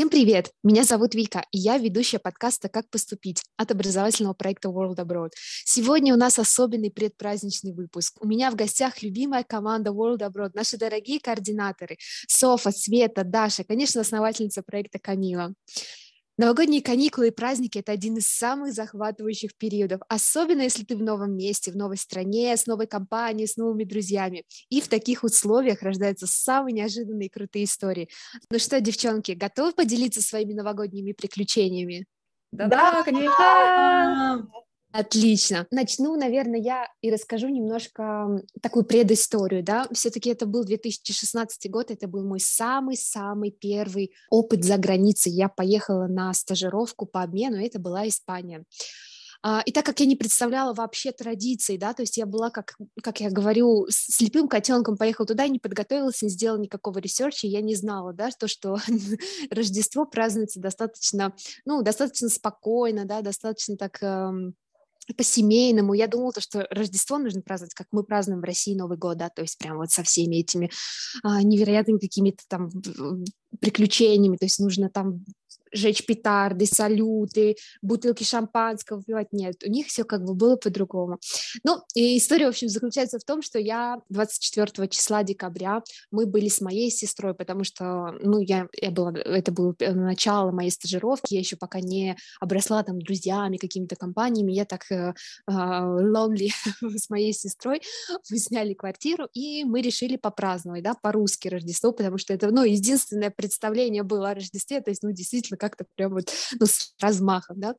Всем привет! Меня зовут Вика, и я ведущая подкаста «Как поступить» от образовательного проекта World Abroad. Сегодня у нас особенный предпраздничный выпуск. У меня в гостях любимая команда World Abroad, наши дорогие координаторы Софа, Света, Даша, конечно, основательница проекта Камила. Новогодние каникулы и праздники – это один из самых захватывающих периодов, особенно если ты в новом месте, в новой стране, с новой компанией, с новыми друзьями. И в таких условиях рождаются самые неожиданные и крутые истории. Ну что, девчонки, готовы поделиться своими новогодними приключениями? Да, да, конечно! Отлично. Начну, наверное, я и расскажу немножко такую предысторию, да. Все-таки это был 2016 год, это был мой самый-самый первый опыт за границей. Я поехала на стажировку по обмену, это была Испания. А, и так как я не представляла вообще традиций, да, то есть я была, как, как я говорю, слепым котенком поехала туда, не подготовилась, не сделала никакого research а, я не знала, да, то, что Рождество празднуется достаточно, ну, достаточно спокойно, да, достаточно так эм, по-семейному. Я думала, то, что Рождество нужно праздновать, как мы празднуем в России Новый год, да, то есть прям вот со всеми этими а, невероятными какими-то там приключениями, то есть нужно там жечь петарды, салюты, бутылки шампанского выпивать. Нет, у них все как бы было по-другому. Ну, и история, в общем, заключается в том, что я 24 числа декабря, мы были с моей сестрой, потому что, ну, я, я была, это было начало моей стажировки, я еще пока не обросла там друзьями, какими-то компаниями, я так э, э, lonely с моей сестрой, мы сняли квартиру, и мы решили попраздновать, да, по-русски Рождество, потому что это, ну, единственное представление было о Рождестве, то есть, ну, действительно, как-то прям вот ну, с размахом, да.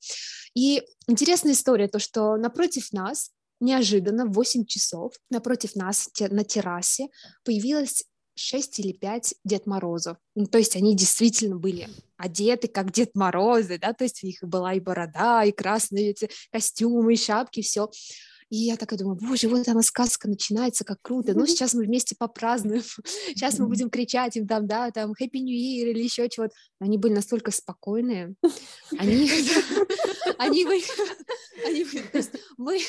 И интересная история, то, что напротив нас неожиданно в 8 часов напротив нас на террасе появилась 6 или 5 Дед Морозов. Ну, то есть они действительно были одеты как Дед Морозы, да, то есть у них была и борода, и красные эти костюмы, и шапки, все. И я такая думаю, боже, вот она сказка начинается, как круто. Ну, сейчас мы вместе попразднуем. Сейчас мы будем кричать им там, да, там, Happy New Year или еще чего-то. Они были настолько спокойные. Они, они они то есть мы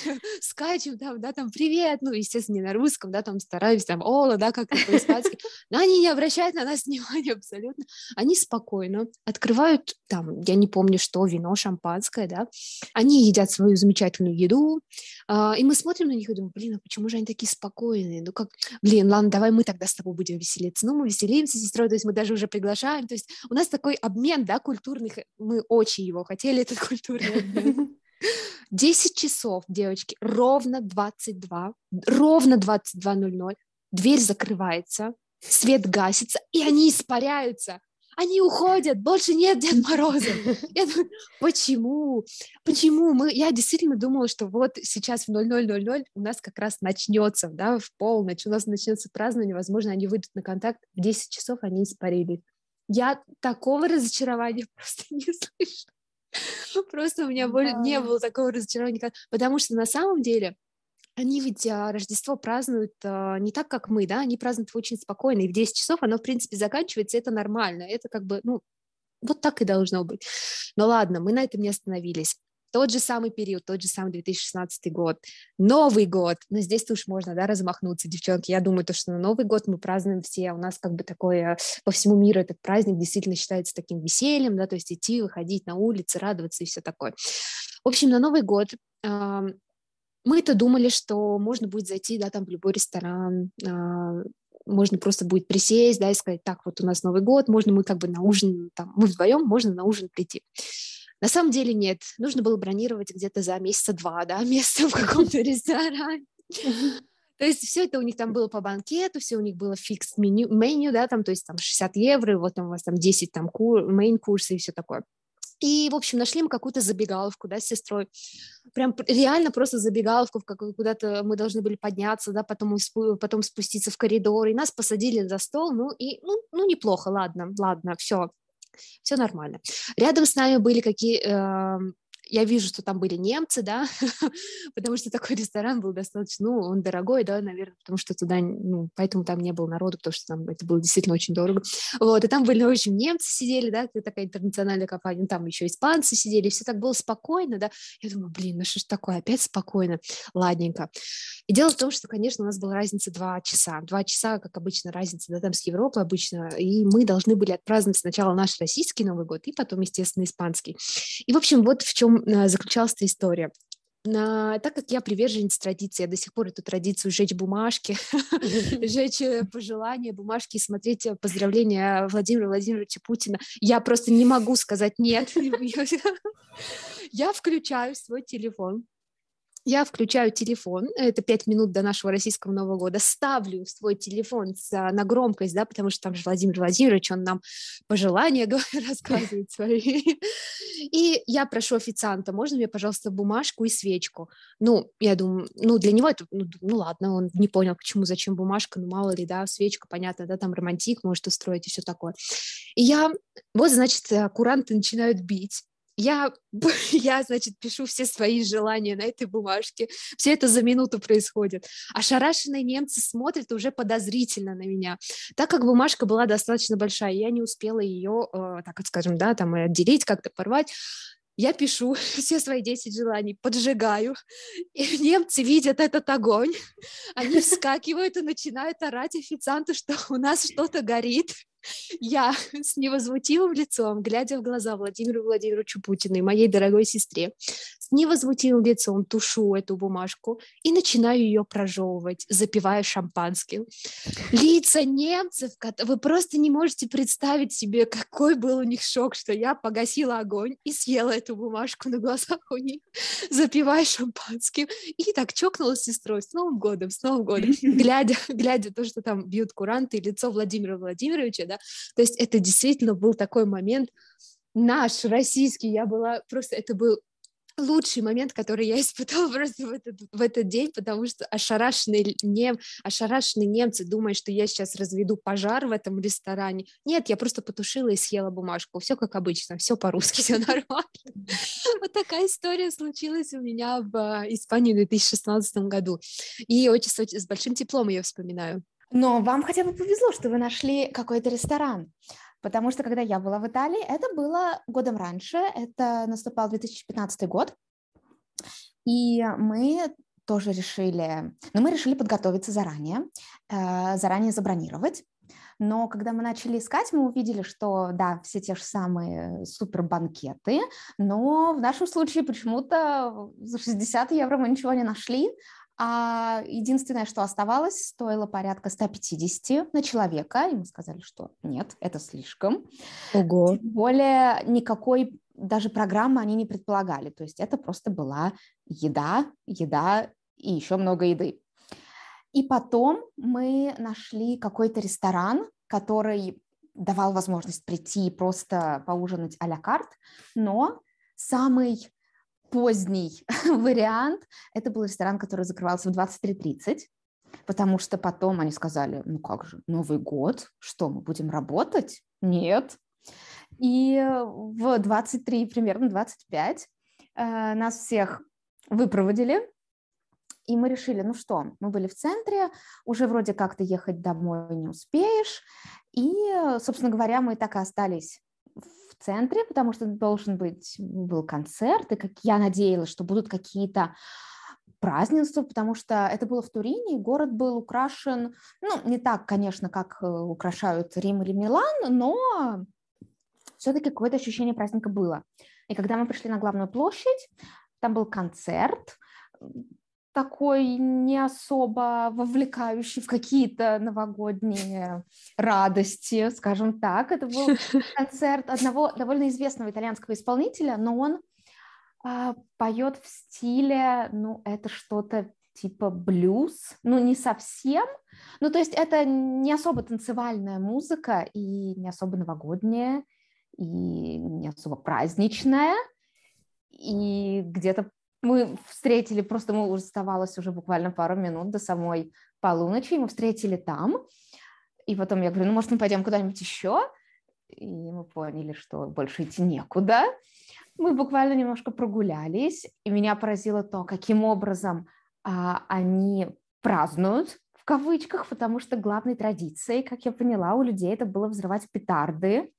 скачем там, да, там, привет, ну, естественно, не на русском, да, там, стараюсь, там, ола, да, как по-испански, но они не обращают на нас внимания абсолютно. Они спокойно открывают, там, я не помню, что, вино, шампанское, да, они едят свою замечательную еду, а, и мы смотрим на них и думаем, блин, а почему же они такие спокойные? Ну как, блин, ладно, давай мы тогда с тобой будем веселиться. Ну, мы веселимся с сестрой, то есть мы даже уже приглашаем. То есть у нас такой обмен, да, культурных, мы очень его хотели, этот культурный обмен. 10 часов, девочки, ровно 22, ровно 22.00, дверь закрывается, свет гасится, и они испаряются они уходят, больше нет Дед Мороза. Я думаю, почему? Почему? Мы, я действительно думала, что вот сейчас в 00.00 у нас как раз начнется, да, в полночь, у нас начнется празднование, возможно, они выйдут на контакт, в 10 часов они испарились. Я такого разочарования просто не слышу. Просто у меня не было такого разочарования, потому что на самом деле они ведь а, Рождество празднуют а, не так, как мы, да, они празднуют очень спокойно, и в 10 часов оно, в принципе, заканчивается, это нормально, это как бы, ну, вот так и должно быть. Но ладно, мы на этом не остановились. Тот же самый период, тот же самый 2016 год, Новый год, но ну, здесь уж можно, да, размахнуться, девчонки. Я думаю, то, что на Новый год мы празднуем все, у нас как бы такое, по всему миру этот праздник действительно считается таким весельем, да, то есть идти, выходить на улицы, радоваться и все такое. В общем, на Новый год мы-то думали, что можно будет зайти, да, там в любой ресторан, а, можно просто будет присесть, да, и сказать, так, вот у нас Новый год, можно мы как бы на ужин, там, мы вдвоем, можно на ужин прийти. На самом деле нет, нужно было бронировать где-то за месяца два, да, место в каком-то ресторане. То есть все это у них там было по банкету, все у них было fix меню, меню, да, там, то есть там 60 евро, вот там у вас там 10 там кур, main course ы и все такое. И, в общем, нашли мы какую-то забегаловку, да, с сестрой. Прям реально просто забегаловку, в какую куда-то мы должны были подняться, да, потом, потом спуститься в коридор, и нас посадили за стол, ну, и, ну, ну неплохо, ладно, ладно, все, все нормально. Рядом с нами были какие, э, я вижу, что там были немцы, да, потому что такой ресторан был достаточно, ну, он дорогой, да, наверное, потому что туда, ну, поэтому там не было народу, потому что там это было действительно очень дорого. Вот, и там были, в общем, немцы сидели, да, это такая интернациональная компания, там еще испанцы сидели, все так было спокойно, да. Я думаю, блин, ну что ж такое, опять спокойно, ладненько. И дело в том, что, конечно, у нас была разница два часа. Два часа, как обычно, разница, да, там с Европой обычно, и мы должны были отпраздновать сначала наш российский Новый год, и потом, естественно, испанский. И, в общем, вот в чем э, заключалась эта история. На, так как я приверженец традиции, я до сих пор эту традицию сжечь бумажки, сжечь э, пожелания, бумажки и смотреть э, поздравления Владимира Владимировича Путина, я просто не могу сказать нет. Я включаю свой телефон, я включаю телефон, это пять минут до нашего российского Нового года, ставлю свой телефон на громкость, да, потому что там же Владимир Владимирович, он нам пожелания рассказывает свои. И я прошу официанта, можно мне, пожалуйста, бумажку и свечку? Ну, я думаю, ну, для него это, ну, ну ладно, он не понял, почему, зачем бумажка, ну, мало ли, да, свечка, понятно, да, там романтик может устроить и все такое. И я, вот, значит, куранты начинают бить, я, я, значит, пишу все свои желания на этой бумажке. Все это за минуту происходит. Ошарашенные немцы смотрят уже подозрительно на меня. Так как бумажка была достаточно большая, я не успела ее, э, так скажем, да, там отделить, как-то порвать. Я пишу все свои 10 желаний, поджигаю, и немцы видят этот огонь, они вскакивают и начинают орать официанту, что у нас что-то горит. Я с невозмутимым лицом, глядя в глаза Владимиру Владимировичу Путину и моей дорогой сестре, с невозмутимым лицом тушу эту бумажку и начинаю ее прожевывать, запивая шампанским. Лица немцев, вы просто не можете представить себе, какой был у них шок, что я погасила огонь и съела эту бумажку на глазах у них, запивая шампанским. И так чокнула с сестрой с Новым годом, с Новым годом, глядя, глядя то, что там бьют куранты, лицо Владимира Владимировича, да, то есть это действительно был такой момент, наш, российский, я была просто, это был лучший момент, который я испытала просто в этот, в этот день, потому что ошарашенные, нем, ошарашенные немцы думают, что я сейчас разведу пожар в этом ресторане. Нет, я просто потушила и съела бумажку. Все как обычно, все по-русски, все нормально. Вот такая история случилась у меня в а, Испании в 2016 году. И очень с большим теплом ее вспоминаю. Но вам хотя бы повезло, что вы нашли какой-то ресторан. Потому что когда я была в Италии, это было годом раньше, это наступал 2015 год, и мы тоже решили, но мы решили подготовиться заранее, э, заранее забронировать. Но когда мы начали искать, мы увидели, что да, все те же самые супер банкеты, но в нашем случае почему-то за 60 евро мы ничего не нашли, а единственное, что оставалось, стоило порядка 150 на человека, и мы сказали, что нет, это слишком. Ого. Тем более никакой даже программы они не предполагали, то есть это просто была еда, еда и еще много еды. И потом мы нашли какой-то ресторан, который давал возможность прийти и просто поужинать а-ля карт, но самый поздний вариант. Это был ресторан, который закрывался в 23.30, потому что потом они сказали, ну как же, Новый год, что, мы будем работать? Нет. И в 23, примерно 25 э, нас всех выпроводили, и мы решили, ну что, мы были в центре, уже вроде как-то ехать домой не успеешь, и, собственно говоря, мы так и остались центре, потому что должен быть, был концерт, и как я надеялась, что будут какие-то празднества, потому что это было в Турине, и город был украшен, ну, не так, конечно, как э, украшают Рим или Милан, но все-таки какое-то ощущение праздника было. И когда мы пришли на главную площадь, там был концерт, такой не особо вовлекающий в какие-то новогодние радости, скажем так. Это был концерт одного довольно известного итальянского исполнителя, но он а, поет в стиле, ну, это что-то типа блюз, ну, не совсем. Ну, то есть это не особо танцевальная музыка и не особо новогодняя, и не особо праздничная, и где-то мы встретили, просто мы оставалось уже буквально пару минут до самой полуночи, и мы встретили там, и потом я говорю, ну, может, мы пойдем куда-нибудь еще? И мы поняли, что больше идти некуда. мы буквально немножко прогулялись, и меня поразило то, каким образом а, они празднуют в кавычках, потому что главной традицией, как я поняла, у людей это было взрывать петарды,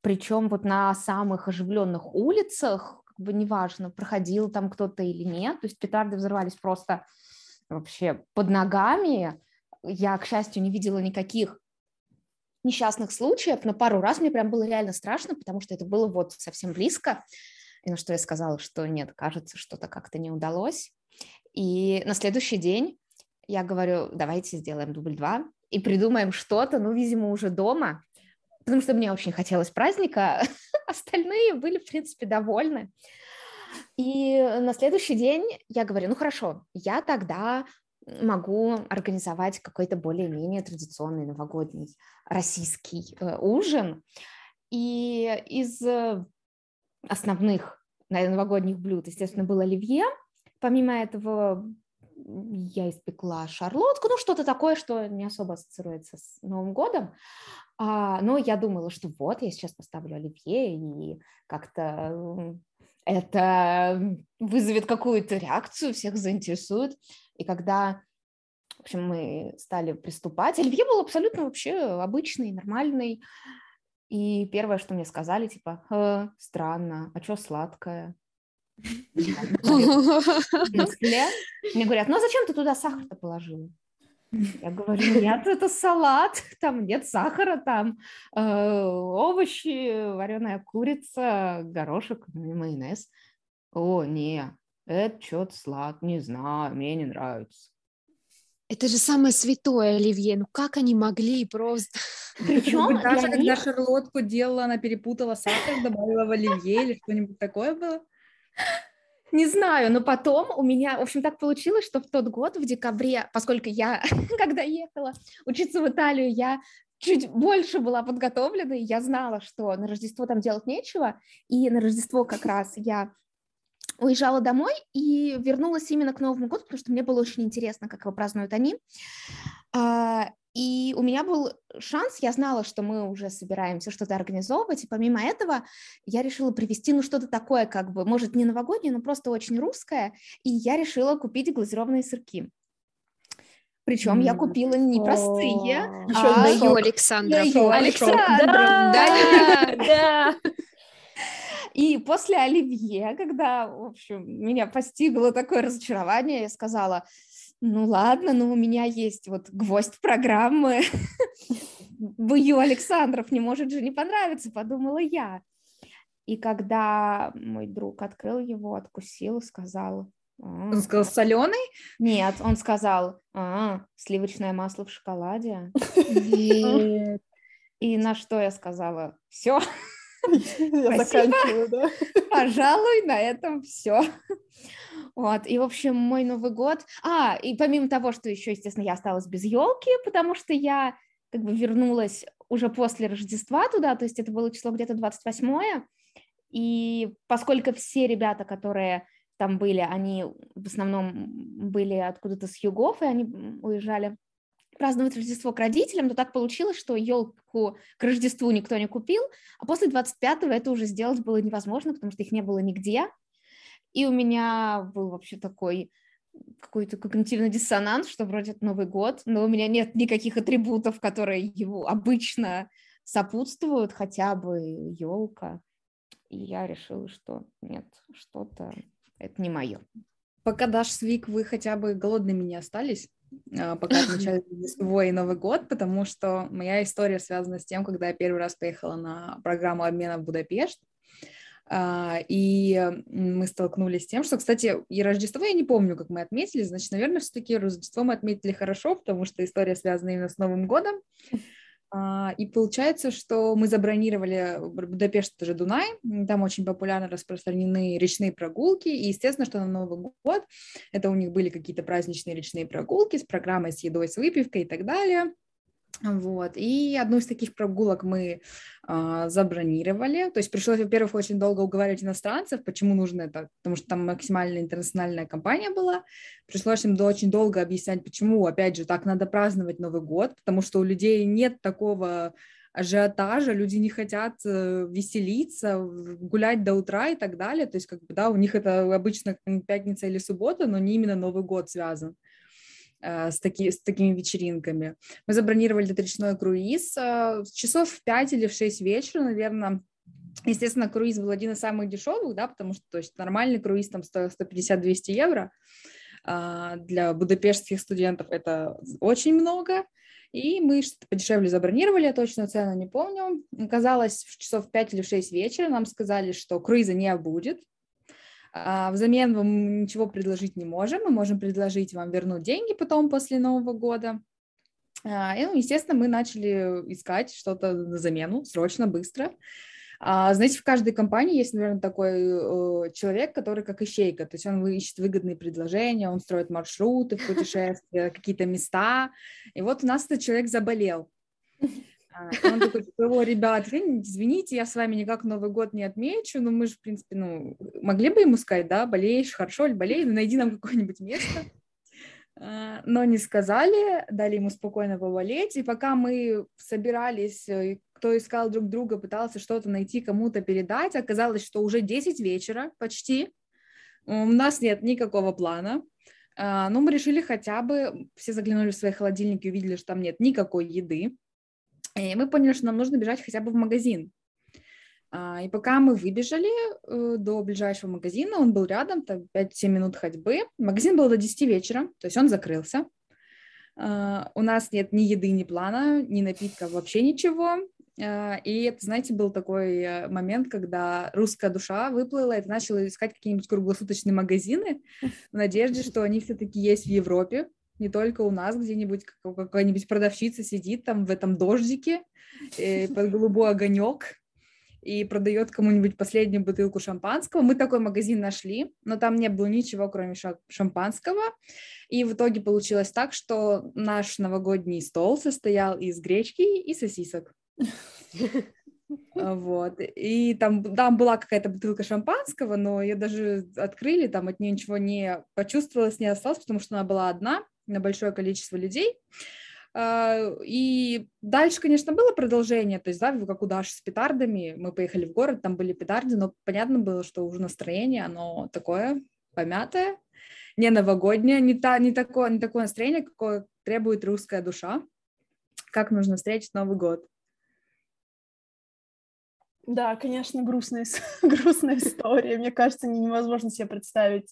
причем вот на самых оживленных улицах, как бы неважно, проходил там кто-то или нет, то есть петарды взрывались просто вообще под ногами. Я, к счастью, не видела никаких несчастных случаев, но пару раз мне прям было реально страшно, потому что это было вот совсем близко, и на что я сказала, что нет, кажется, что-то как-то не удалось. И на следующий день я говорю, давайте сделаем дубль два и придумаем что-то, ну, видимо, уже дома, потому что мне очень хотелось праздника, остальные были, в принципе, довольны. И на следующий день я говорю, ну хорошо, я тогда могу организовать какой-то более-менее традиционный новогодний российский э, ужин. И из э, основных новогодних блюд, естественно, был оливье. Помимо этого я испекла шарлотку, ну что-то такое, что не особо ассоциируется с Новым годом. А, но я думала, что вот, я сейчас поставлю оливье, и как-то это вызовет какую-то реакцию, всех заинтересует. И когда в общем, мы стали приступать, оливье был абсолютно вообще обычный, нормальный. И первое, что мне сказали, типа, э, странно, а что сладкое? Мне говорят, ну а зачем ты туда сахар-то положила? Я говорю, нет, это салат, там нет сахара, там э, овощи, вареная курица, горошек, майонез. О, не, это что-то слад, не знаю, мне не нравится. Это же самое святое, Оливье. Ну как они могли просто... Причем даже когда шарлотку делала, она перепутала сахар, добавила в оливье или что-нибудь такое было? Не знаю, но потом у меня, в общем, так получилось, что в тот год, в декабре, поскольку я, когда ехала учиться в Италию, я чуть больше была подготовлена, и я знала, что на Рождество там делать нечего, и на Рождество как раз я уезжала домой и вернулась именно к Новому году, потому что мне было очень интересно, как его празднуют они. И у меня был шанс, я знала, что мы уже собираемся что-то организовывать, и помимо этого я решила привезти, ну, что-то такое, как бы, может, не новогоднее, но просто очень русское, и я решила купить глазированные сырки. Причем я купила не простые, а... Ее Александров. Ее Александров. Да, да. И после Оливье, когда, в общем, меня постигло такое разочарование, я сказала, ну ладно, но у меня есть вот гвоздь программы. Бою Александров не может же не понравиться, подумала я. И когда мой друг открыл его, откусил, сказал... «А, он сказал соленый? Нет, он сказал, а, сливочное масло в шоколаде. И на что я сказала, все, я заканчиваю, да? Пожалуй, на этом все. Вот, и, в общем, мой Новый год... А, и помимо того, что еще, естественно, я осталась без елки, потому что я как бы вернулась уже после Рождества туда, то есть это было число где-то 28 и поскольку все ребята, которые там были, они в основном были откуда-то с югов, и они уезжали праздновать Рождество к родителям, то так получилось, что елку к Рождеству никто не купил, а после 25-го это уже сделать было невозможно, потому что их не было нигде. И у меня был вообще такой какой-то когнитивный диссонанс, что вроде это Новый год, но у меня нет никаких атрибутов, которые его обычно сопутствуют, хотя бы елка. И я решила, что нет, что-то это не мое. Пока дашь свик, вы хотя бы голодными не остались? А, пока отмечали Рождество и Новый год, потому что моя история связана с тем, когда я первый раз поехала на программу обмена в Будапешт, и мы столкнулись с тем, что, кстати, и Рождество я не помню, как мы отметили, значит, наверное, все-таки Рождество мы отметили хорошо, потому что история связана именно с Новым годом, а, и получается, что мы забронировали Будапешт, это же Дунай, там очень популярно распространены речные прогулки, и естественно, что на Новый год это у них были какие-то праздничные речные прогулки с программой с едой, с выпивкой и так далее. Вот. И одну из таких прогулок мы а, забронировали. То есть пришлось, во-первых, очень долго уговаривать иностранцев, почему нужно это, потому что там максимально интернациональная компания была. Пришлось им очень долго объяснять, почему, опять же, так надо праздновать Новый год, потому что у людей нет такого ажиотажа, люди не хотят э, веселиться, гулять до утра и так далее. То есть, как бы, да, у них это обычно пятница или суббота, но не именно Новый год связан с, таки, с такими вечеринками. Мы забронировали этот речной круиз э, часов в 5 или в 6 вечера, наверное. Естественно, круиз был один из самых дешевых, да, потому что то есть, нормальный круиз там стоил 150-200 евро. А, для будапештских студентов это очень много. И мы что-то подешевле забронировали, я точно цену не помню. Оказалось, в часов 5 или 6 вечера нам сказали, что круиза не будет. А, взамен вам ничего предложить не можем. Мы можем предложить вам вернуть деньги потом после Нового года. А, и, ну, естественно, мы начали искать что-то на замену, срочно, быстро. А, знаете, в каждой компании есть, наверное, такой э, человек, который как ищейка, то есть он ищет выгодные предложения, он строит маршруты путешествия, какие-то места. И вот у нас этот человек заболел. А, он такой, о, ребят, извините, я с вами никак Новый год не отмечу, но мы же, в принципе, ну, могли бы ему сказать, да, болеешь, хорошо болеешь, найди нам какое-нибудь место. А, но не сказали, дали ему спокойно поболеть, и пока мы собирались, э, кто искал друг друга, пытался что-то найти, кому-то передать, оказалось, что уже 10 вечера почти, у нас нет никакого плана, а, но мы решили хотя бы, все заглянули в свои холодильники, увидели, что там нет никакой еды, и мы поняли, что нам нужно бежать хотя бы в магазин, а, и пока мы выбежали э, до ближайшего магазина, он был рядом, там 5-7 минут ходьбы. Магазин был до 10 вечера, то есть он закрылся. А, у нас нет ни еды, ни плана, ни напитка, вообще ничего. А, и это, знаете, был такой э, момент, когда русская душа выплыла и начала искать какие-нибудь круглосуточные магазины в надежде, что они все-таки есть в Европе, не только у нас где-нибудь какая-нибудь продавщица сидит там в этом дождике э, под голубой огонек и продает кому-нибудь последнюю бутылку шампанского. Мы такой магазин нашли, но там не было ничего, кроме шампанского. И в итоге получилось так, что наш новогодний стол состоял из гречки и сосисок. Вот. И там, там была какая-то бутылка шампанского, но ее даже открыли, там от нее ничего не почувствовалось, не осталось, потому что она была одна на большое количество людей. А, и дальше, конечно, было продолжение, то есть, да, как у Даши с петардами, мы поехали в город, там были петарды, но понятно было, что уже настроение, оно такое помятое, не новогоднее, не, та, не, такое, не такое настроение, какое требует русская душа. Как нужно встретить Новый год? Да, конечно, грустная, грустная история. Мне кажется, невозможно себе представить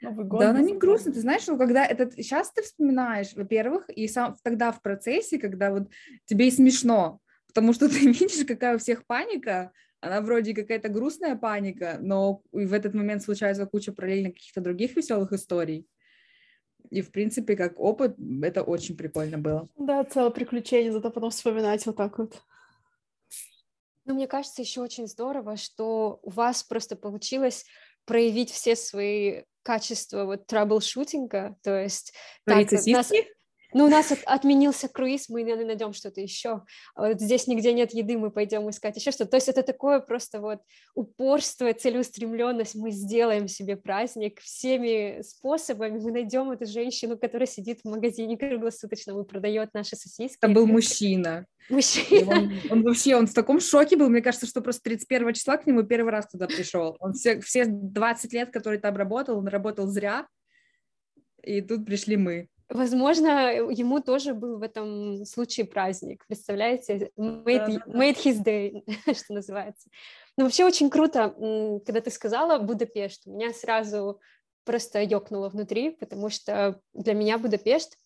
Новый год. Да, она не грустно. Ты знаешь, что когда этот сейчас ты вспоминаешь, во-первых, и сам тогда в процессе, когда вот тебе и смешно, потому что ты видишь, какая у всех паника, она вроде какая-то грустная паника, но и в этот момент случается куча параллельно каких-то других веселых историй. И, в принципе, как опыт, это очень прикольно было. Да, целое приключение, зато потом вспоминать вот так вот. Ну, мне кажется, еще очень здорово, что у вас просто получилось проявить все свои качества вот траблшутинга, то есть так, нас, ну, у нас от, отменился круиз, мы найдем что-то еще. А вот здесь нигде нет еды, мы пойдем искать еще что-то. То есть это такое просто вот упорство, целеустремленность. Мы сделаем себе праздник всеми способами. Мы найдем эту женщину, которая сидит в магазине круглосуточно и продает наши сосиски. Это был мужчина. Мужчина. Он, он вообще, он в таком шоке был, мне кажется, что просто 31 числа к нему первый раз туда пришел. Он все, все 20 лет, которые там работал, он работал зря, и тут пришли мы. Возможно, ему тоже был в этом случае праздник, представляете? Made, made his day, что называется. Но вообще очень круто, когда ты сказала Будапешт, у меня сразу просто ёкнуло внутри, потому что для меня Будапешт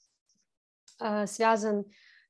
э, связан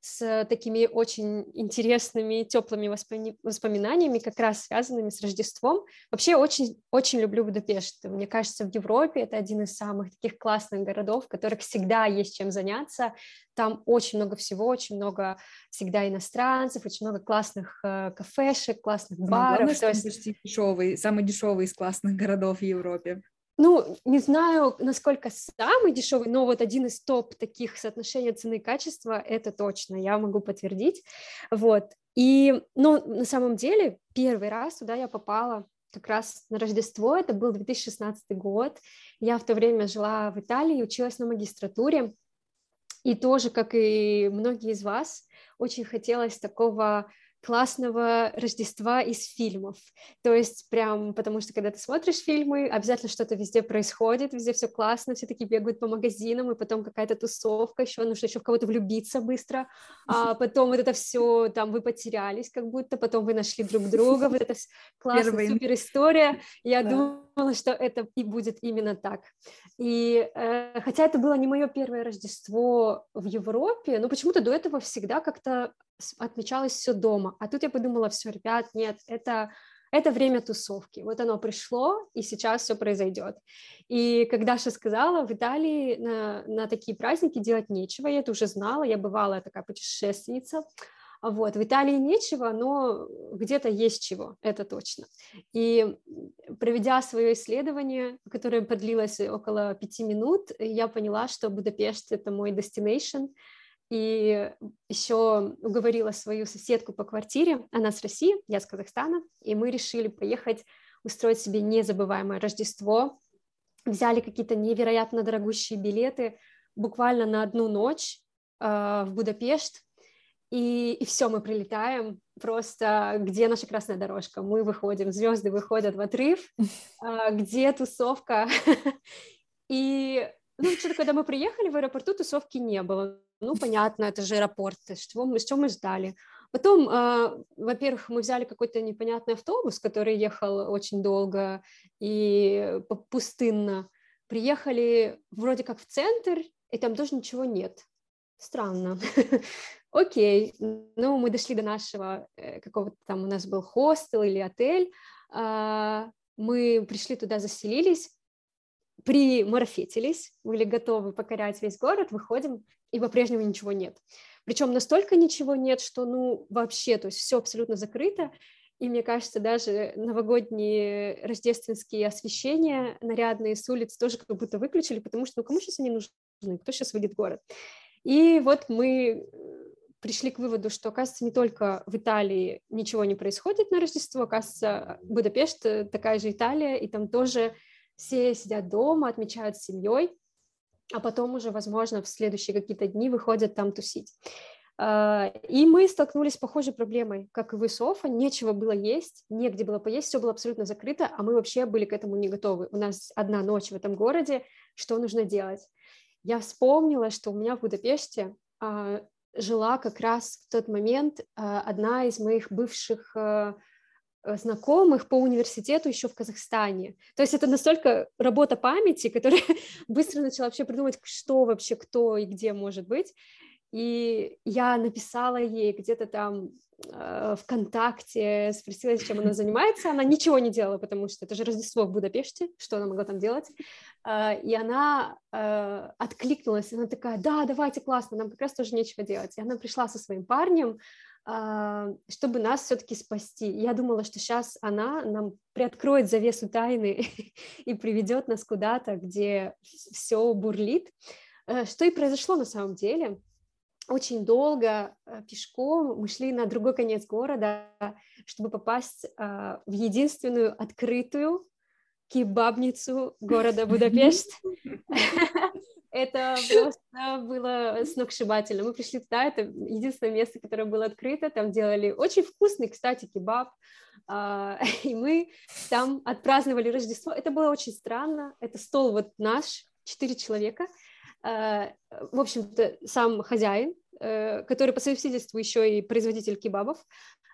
с такими очень интересными, теплыми воспоминаниями, как раз связанными с Рождеством. Вообще очень, очень люблю Будапешт. Мне кажется, в Европе это один из самых таких классных городов, в которых всегда есть чем заняться. Там очень много всего, очень много всегда иностранцев, очень много классных э, кафешек, классных баров. Главное, что есть... дешевый, самый дешевый из классных городов в Европе ну, не знаю, насколько самый дешевый, но вот один из топ таких соотношений цены и качества, это точно, я могу подтвердить, вот, и, ну, на самом деле, первый раз туда я попала как раз на Рождество, это был 2016 год, я в то время жила в Италии, училась на магистратуре, и тоже, как и многие из вас, очень хотелось такого классного Рождества из фильмов. То есть прям, потому что когда ты смотришь фильмы, обязательно что-то везде происходит, везде все классно, все таки бегают по магазинам, и потом какая-то тусовка, еще нужно еще в кого-то влюбиться быстро, а потом вот это все, там вы потерялись как будто, потом вы нашли друг друга, вот это классная супер история. Я да. Думала, что это и будет именно так. И э, хотя это было не мое первое Рождество в Европе, но почему-то до этого всегда как-то отмечалось все дома. А тут я подумала, все, ребят, нет, это это время тусовки. Вот оно пришло, и сейчас все произойдет. И когда Даша сказала, в Италии на, на такие праздники делать нечего, я это уже знала, я бывала такая путешественница. Вот, в Италии нечего, но где-то есть чего, это точно. И проведя свое исследование, которое продлилось около пяти минут, я поняла, что Будапешт — это мой destination, и еще уговорила свою соседку по квартире, она с России, я с Казахстана, и мы решили поехать устроить себе незабываемое Рождество, взяли какие-то невероятно дорогущие билеты буквально на одну ночь э, в Будапешт, и, и все, мы прилетаем, просто где наша красная дорожка, мы выходим, звезды выходят в отрыв, а, где тусовка, и ну, что-то, когда мы приехали в аэропорту, тусовки не было, ну, понятно, это же аэропорт, что мы, что мы ждали. Потом, э, во-первых, мы взяли какой-то непонятный автобус, который ехал очень долго и пустынно. Приехали вроде как в центр, и там тоже ничего нет. Странно. Окей, ну мы дошли до нашего э, какого-то там у нас был хостел или отель, а, мы пришли туда, заселились, приморфетились, были готовы покорять весь город, выходим, и по-прежнему ничего нет. Причем настолько ничего нет, что ну вообще, то есть все абсолютно закрыто, и мне кажется, даже новогодние рождественские освещения нарядные с улиц тоже как будто выключили, потому что ну кому сейчас они нужны, кто сейчас выйдет в город. И вот мы пришли к выводу, что, оказывается, не только в Италии ничего не происходит на Рождество, оказывается, Будапешт э, такая же Италия, и там тоже все сидят дома, отмечают с семьей, а потом уже, возможно, в следующие какие-то дни выходят там тусить. А, и мы столкнулись с похожей проблемой, как и вы, Софа, нечего было есть, негде было поесть, все было абсолютно закрыто, а мы вообще были к этому не готовы. У нас одна ночь в этом городе, что нужно делать? Я вспомнила, что у меня в Будапеште а, жила как раз в тот момент а, одна из моих бывших а, э, знакомых по университету еще в Казахстане. То есть это настолько работа памяти, которая быстро начала вообще придумать, что вообще, кто и где может быть. И я написала ей где-то там ВКонтакте, спросила, чем она занимается. Она ничего не делала, потому что это же Рождество в Будапеште, что она могла там делать. Э, и она э, откликнулась, она такая, да, давайте, классно, нам как раз тоже нечего делать. И она пришла со своим парнем, э, чтобы нас все-таки спасти. Я думала, что сейчас она нам приоткроет завесу тайны и приведет нас куда-то, где все бурлит. Э, что и произошло на самом деле очень долго э, пешком мы шли на другой конец города, чтобы попасть а, в единственную открытую кебабницу города Будапешт. Это просто было сногсшибательно. Мы пришли туда, это единственное место, которое было открыто, там делали очень вкусный, кстати, кебаб, а, и мы там отпраздновали Рождество. Это было очень странно, это стол вот наш, четыре человека, в общем-то, сам хозяин, э, который по совместительству еще и производитель кебабов,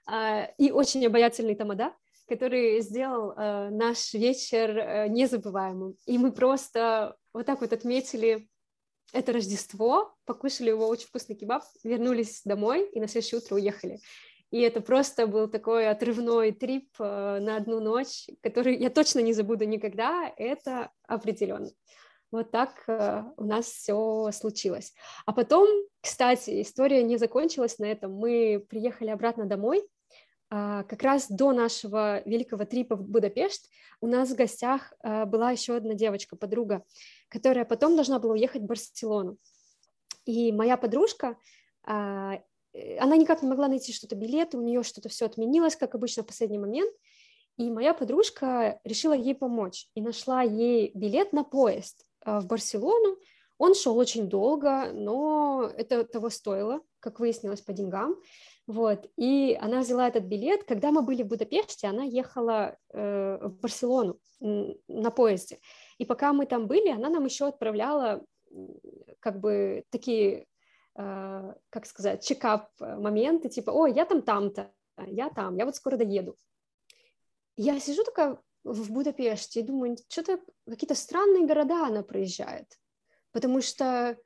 а, и очень обаятельный тамада, который сделал э, наш вечер э, незабываемым. И мы просто вот так вот отметили это Рождество, покушали его очень вкусный кебаб, вернулись домой и на следующее утро уехали. И это просто был такой отрывной трип на одну ночь, который я точно не забуду никогда, это определенно. Вот так э, у нас все случилось. А потом, кстати, история не закончилась на этом. Мы приехали обратно домой. А, как раз до нашего великого трипа в Будапешт у нас в гостях а, была еще одна девочка, подруга, которая потом должна была уехать в Барселону. И моя подружка, а, э, она никак не могла найти что-то билеты, у нее что-то все отменилось, как обычно в последний момент. И моя подружка решила ей помочь и нашла ей билет на поезд в Барселону. Он шел очень долго, но это того стоило, как выяснилось по деньгам. Вот, и она взяла этот билет. Когда мы были в Будапеште, она ехала э, в Барселону на поезде. И пока мы там были, она нам еще отправляла как бы такие, э, как сказать, чекап моменты, типа, ой, я там там-то, я там, я вот скоро доеду. Я сижу такая в Будапеште и думаю, что-то какие-то странные города она проезжает, потому что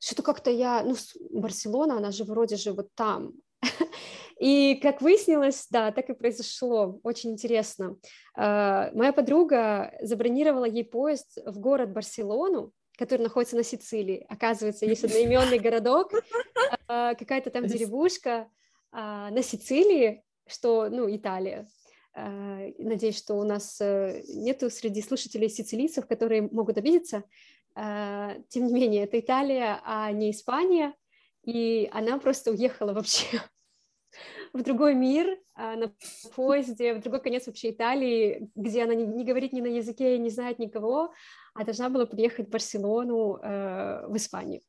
что-то как-то я, ну, Барселона, она же вроде же вот там. И, как выяснилось, да, так и произошло. Очень интересно. А, моя подруга забронировала ей поезд в город Барселону, который находится на Сицилии. Оказывается, есть одноименный городок, а, какая-то там деревушка а, на Сицилии, что, ну, Италия. Надеюсь, что у нас э, нету среди слушателей сицилийцев, которые могут обидеться. Тем не менее, это Италия, а не Испания. И она просто уехала вообще в другой мир, на поезде, в другой конец вообще Италии, где она не, не говорит ни на языке, не знает никого, а должна была приехать в Барселону, э, в Испанию.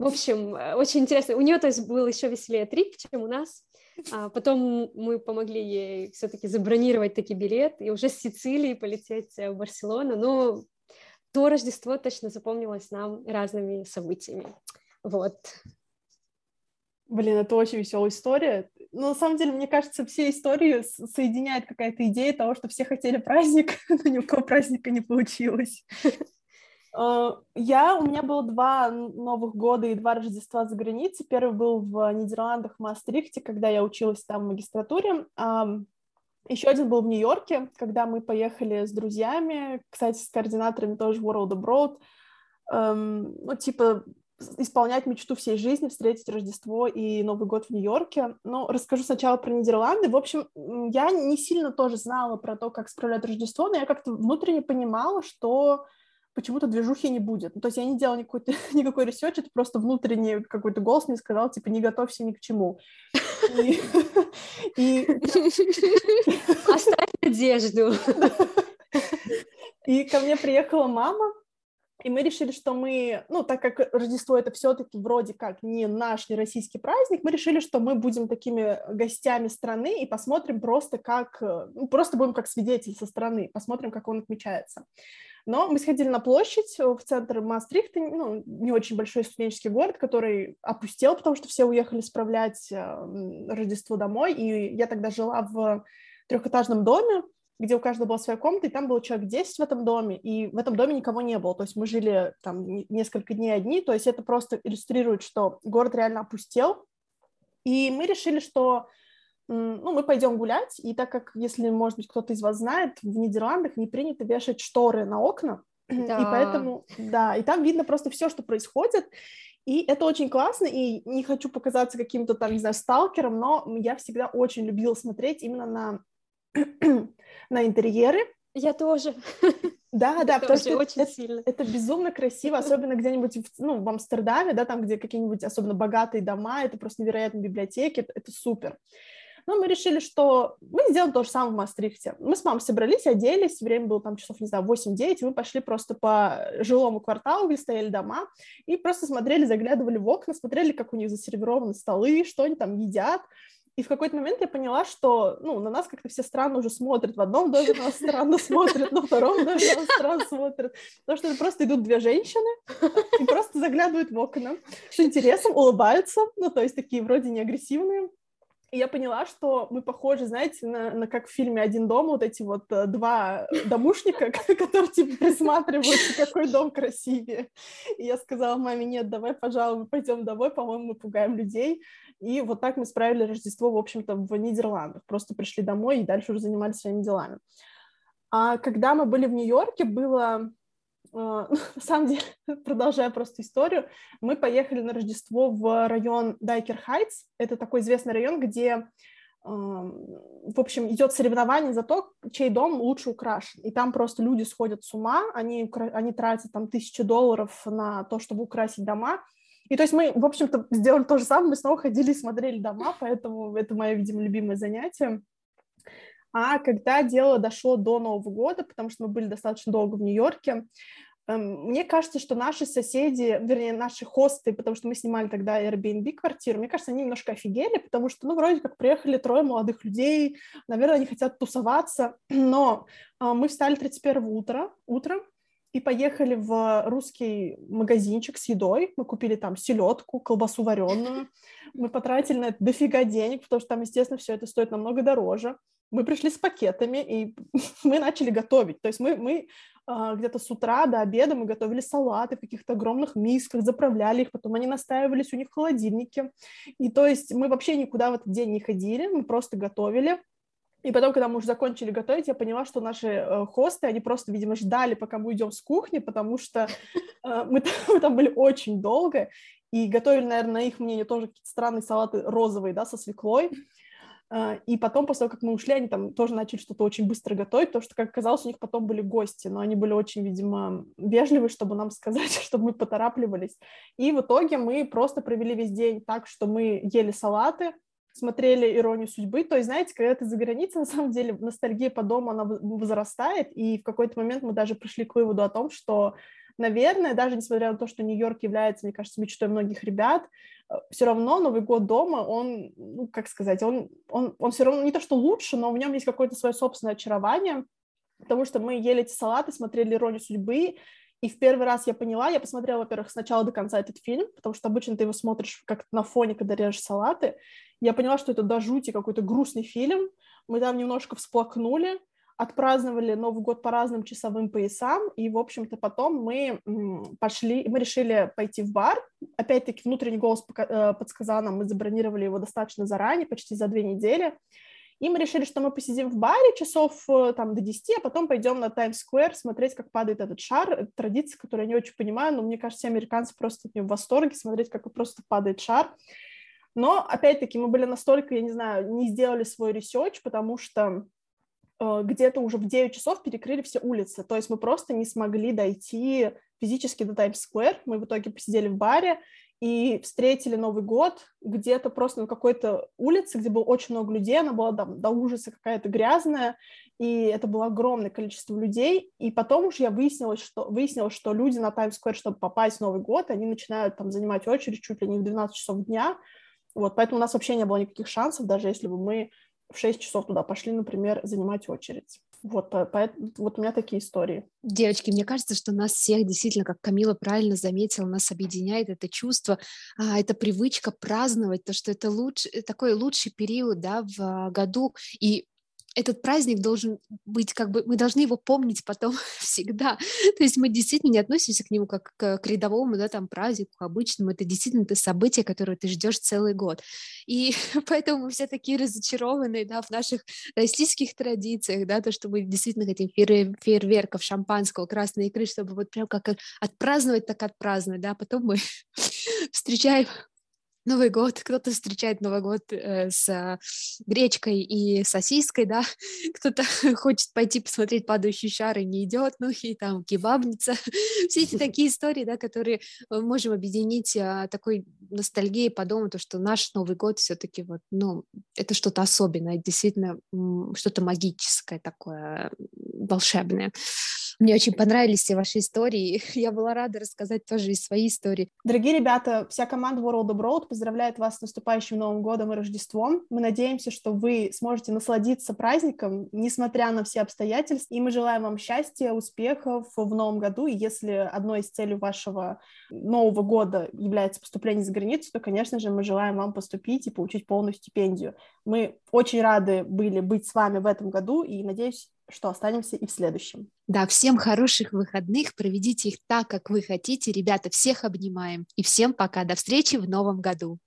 В общем, э, очень интересно. У нее, то есть, был еще веселее трип, чем у нас. А потом мы помогли ей все-таки забронировать таки билет и уже с Сицилии полететь в Барселону. Но то Рождество точно запомнилось нам разными событиями. Вот. Блин, это очень веселая история. Но на самом деле, мне кажется, все истории соединяет какая-то идея того, что все хотели праздник, но ни у кого праздника не получилось. А, я, у меня было два Новых года и два Рождества за границей. Первый был в Нидерландах, в Маастрихте, когда я училась там в магистратуре. Еще один был в Нью-Йорке, когда мы поехали с друзьями, кстати, с координаторами тоже World Abroad. Ну, типа, исполнять мечту всей жизни, встретить Рождество и Новый год в Нью-Йорке. Но расскажу сначала про Нидерланды. В общем, я не сильно тоже знала про то, как справлять Рождество, но я как-то внутренне понимала, что почему-то движухи не будет. Ну, то есть я не делала никакой, никакой research, это просто внутренний какой-то голос мне сказал, типа, не готовься ни к чему. Оставь надежду. И ко мне приехала мама, и мы решили, что мы, ну, так как Рождество это все-таки вроде как не наш, не российский праздник, мы решили, что мы будем такими гостями страны и посмотрим просто как, ну, просто будем как свидетель со стороны, посмотрим, как он отмечается. Но мы сходили на площадь в центр Маастрихта, ну, не очень большой студенческий город, который опустел, потому что все уехали справлять э, Рождество домой, и я тогда жила в трехэтажном доме, где у каждого была своя комната, и там было человек 10 в этом доме, и в этом доме никого не было, то есть мы жили там несколько дней одни, то есть это просто иллюстрирует, что город реально опустел, и мы решили, что ну, мы пойдем гулять, и так как, если, может быть, кто-то из вас знает, в Нидерландах не принято вешать шторы на окна, да. и поэтому, да, и там видно просто все, что происходит, и это очень классно, и не хочу показаться каким-то там, не знаю, сталкером, но я всегда очень любила смотреть именно на на интерьеры. Я тоже. Да, да, потому что очень это, сильно. это безумно красиво, особенно где-нибудь в, ну, в Амстердаме, да, там, где какие-нибудь особенно богатые дома, это просто невероятные библиотеки, это, это супер. Но мы решили, что мы сделаем то же самое в Мастрихте. Мы с мамой собрались, оделись, время было там часов, не знаю, 8-9, и мы пошли просто по жилому кварталу, где стояли дома, и просто смотрели, заглядывали в окна, смотрели, как у них засервированы столы, что они там едят, и в какой-то момент я поняла, что, ну, на нас как-то все странно уже смотрят. В одном доме на нас странно смотрят, на втором доме на нас странно смотрят. Потому что просто идут две женщины и просто заглядывают в окна. С интересом улыбаются, ну, то есть такие вроде не агрессивные. И я поняла, что мы похожи, знаете, на, на как в фильме «Один дом», вот эти вот э, два домушника, которые типа присматриваются, какой дом красивее. И я сказала маме, нет, давай, пожалуй, мы пойдем домой, по-моему, мы пугаем людей. И вот так мы справили Рождество, в общем-то, в Нидерландах. Просто пришли домой и дальше уже занимались своими делами. А когда мы были в Нью-Йорке, было а, на самом деле, продолжая просто историю, мы поехали на Рождество в район Дайкер Хайтс. Это такой известный район, где, в общем, идет соревнование за то, чей дом лучше украшен. И там просто люди сходят с ума, они, они тратят там тысячи долларов на то, чтобы украсить дома. И то есть мы, в общем-то, сделали то же самое, мы снова ходили и смотрели дома, поэтому это мое, видимо, любимое занятие. А когда дело дошло до Нового года, потому что мы были достаточно долго в Нью-Йорке, Эм, мне кажется, что наши соседи, вернее, наши хосты, потому что мы снимали тогда Airbnb квартиру, мне кажется, они немножко офигели, потому что, ну, вроде как приехали трое молодых людей, наверное, они хотят тусоваться, но а, мы встали 31 утра, утром, и поехали в русский магазинчик с едой. Мы купили там селедку, колбасу вареную. Мы потратили на это дофига денег, потому что там, естественно, все это стоит намного дороже. Мы пришли с пакетами, и мы начали готовить. То есть мы, мы а, где-то с утра до обеда мы готовили салаты в каких-то огромных мисках, заправляли их, потом они настаивались у них в холодильнике. И то есть мы вообще никуда в этот день не ходили, мы просто готовили. И потом, когда мы уже закончили готовить, я поняла, что наши э, хосты, они просто, видимо, ждали, пока мы уйдем с кухни, потому что э, мы, там, мы там были очень долго, и готовили, наверное, на их мнение тоже какие-то странные салаты розовые, да, со свеклой. А, и потом, после того, как мы ушли, они там тоже начали что-то очень быстро готовить, потому что, как оказалось, у них потом были гости, но они были очень, видимо, вежливы, чтобы нам сказать, чтобы мы поторапливались. И в итоге мы просто провели весь день так, что мы ели салаты, смотрели «Иронию судьбы». То есть, знаете, когда ты за границей, на самом деле ностальгия по дому, она возрастает, и в какой-то момент мы даже пришли к выводу о том, что наверное, даже несмотря на то, что Нью-Йорк является, мне кажется, мечтой многих ребят, э, все равно Новый год дома, он, ну, как сказать, он, он, он все равно не то, что лучше, но в нем есть какое-то свое собственное очарование, потому что мы ели эти салаты, смотрели «Иронию судьбы», и в первый раз я поняла, я посмотрела, во-первых, с начала до конца этот фильм, потому что обычно ты его смотришь как на фоне, когда режешь салаты. Я поняла, что это до жути какой-то грустный фильм. Мы там немножко всплакнули, отпраздновали Новый год по разным часовым поясам, и, в общем-то, потом мы пошли, мы решили пойти в бар. Опять-таки, внутренний голос э, подсказал нам, мы забронировали его достаточно заранее, почти за две недели. И мы решили, что мы посидим в баре часов э, там до 10, а потом пойдем на Таймс-сквер смотреть, как падает этот шар. Это традиция, которую я не очень понимаю, но мне кажется, американцы просто в восторге, смотреть, как просто падает шар. Но, опять-таки, мы были настолько, я не знаю, не сделали свой research, потому что Э, где-то уже в 9 часов перекрыли все улицы. То есть мы просто не смогли дойти физически до Таймс-сквер. Мы в итоге посидели в баре и встретили Новый год где-то просто на какой-то улице, где было очень много людей, она была там до ужаса какая-то грязная, и это было огромное количество людей, и потом уж я выяснила, что, выяснила, что люди на Таймс-сквер, чтобы попасть в Новый год, они начинают там занимать очередь чуть ли не в 12 часов дня, вот, поэтому у нас вообще не было никаких шансов, даже если бы мы в 6 часов туда пошли, например, занимать очередь. Вот, поэтому, вот у меня такие истории. Девочки, мне кажется, что нас всех действительно, как Камила правильно заметила, нас объединяет это чувство, а, эта привычка праздновать, то, что это лучший, такой лучший период да, в году, и этот праздник должен быть как бы, мы должны его помнить потом всегда. То есть мы действительно не относимся к нему как к, к рядовому, да, там, празднику, обычному. Это действительно это событие, которое ты ждешь целый год. И поэтому мы все такие разочарованные, да, в наших российских традициях, да, то, что мы действительно хотим фейер, фейерверков, шампанского, красной икры, чтобы вот прям как отпраздновать, так отпраздновать, да, потом мы встречаем Новый год, кто-то встречает Новый год э, с гречкой и сосиской, да, кто-то хочет пойти посмотреть падающий шар и не идет, ну и там кебабница, все эти такие истории, да, которые мы можем объединить а, такой ностальгией по дому, то, что наш Новый год все-таки вот, ну, это что-то особенное, действительно что-то магическое такое, волшебное. Мне очень понравились все ваши истории. Я была рада рассказать тоже и свои истории. Дорогие ребята, вся команда World of Road поздравляет вас с наступающим Новым годом и Рождеством. Мы надеемся, что вы сможете насладиться праздником, несмотря на все обстоятельства. И мы желаем вам счастья, успехов в Новом году. И если одной из целей вашего Нового года является поступление за границу, то, конечно же, мы желаем вам поступить и получить полную стипендию. Мы очень рады были быть с вами в этом году и надеюсь, что останемся и в следующем. Да, всем хороших выходных, проведите их так, как вы хотите. Ребята, всех обнимаем. И всем пока, до встречи в новом году.